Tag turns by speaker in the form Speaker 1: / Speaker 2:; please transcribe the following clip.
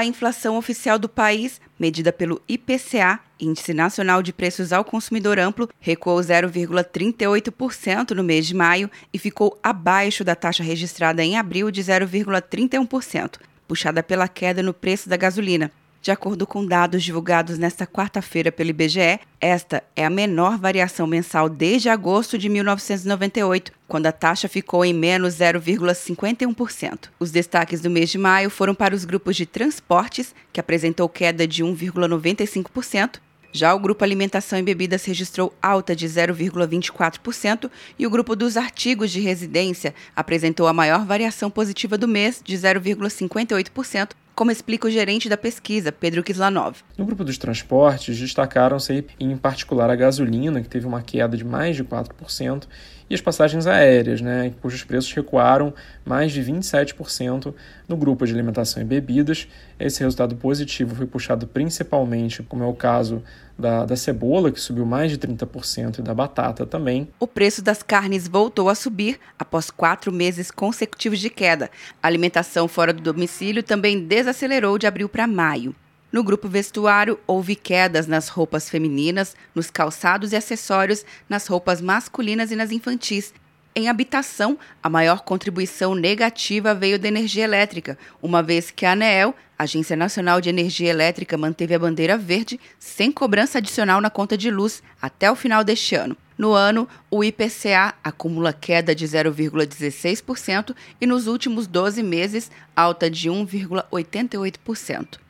Speaker 1: a inflação oficial do país, medida pelo IPCA, Índice Nacional de Preços ao Consumidor Amplo, recuou 0,38% no mês de maio e ficou abaixo da taxa registrada em abril de 0,31%, puxada pela queda no preço da gasolina. De acordo com dados divulgados nesta quarta-feira pelo IBGE, esta é a menor variação mensal desde agosto de 1998, quando a taxa ficou em menos 0,51%. Os destaques do mês de maio foram para os grupos de transportes, que apresentou queda de 1,95%, já o grupo Alimentação e Bebidas registrou alta de 0,24% e o grupo dos artigos de residência apresentou a maior variação positiva do mês, de 0,58%, como explica o gerente da pesquisa, Pedro Kislanov.
Speaker 2: No grupo dos transportes, destacaram-se em particular a gasolina, que teve uma queda de mais de 4%, e as passagens aéreas, né, cujos preços recuaram mais de 27% no grupo de alimentação e bebidas. Esse resultado positivo foi puxado principalmente, como é o caso da, da cebola, que subiu mais de 30%, e da batata também.
Speaker 1: O preço das carnes voltou a subir após quatro meses consecutivos de queda. A alimentação fora do domicílio também desacelerou de abril para maio. No grupo vestuário, houve quedas nas roupas femininas, nos calçados e acessórios, nas roupas masculinas e nas infantis. Em habitação, a maior contribuição negativa veio da energia elétrica, uma vez que a ANEEL, Agência Nacional de Energia Elétrica, manteve a bandeira verde sem cobrança adicional na conta de luz até o final deste ano. No ano, o IPCA acumula queda de 0,16% e nos últimos 12 meses, alta de 1,88%.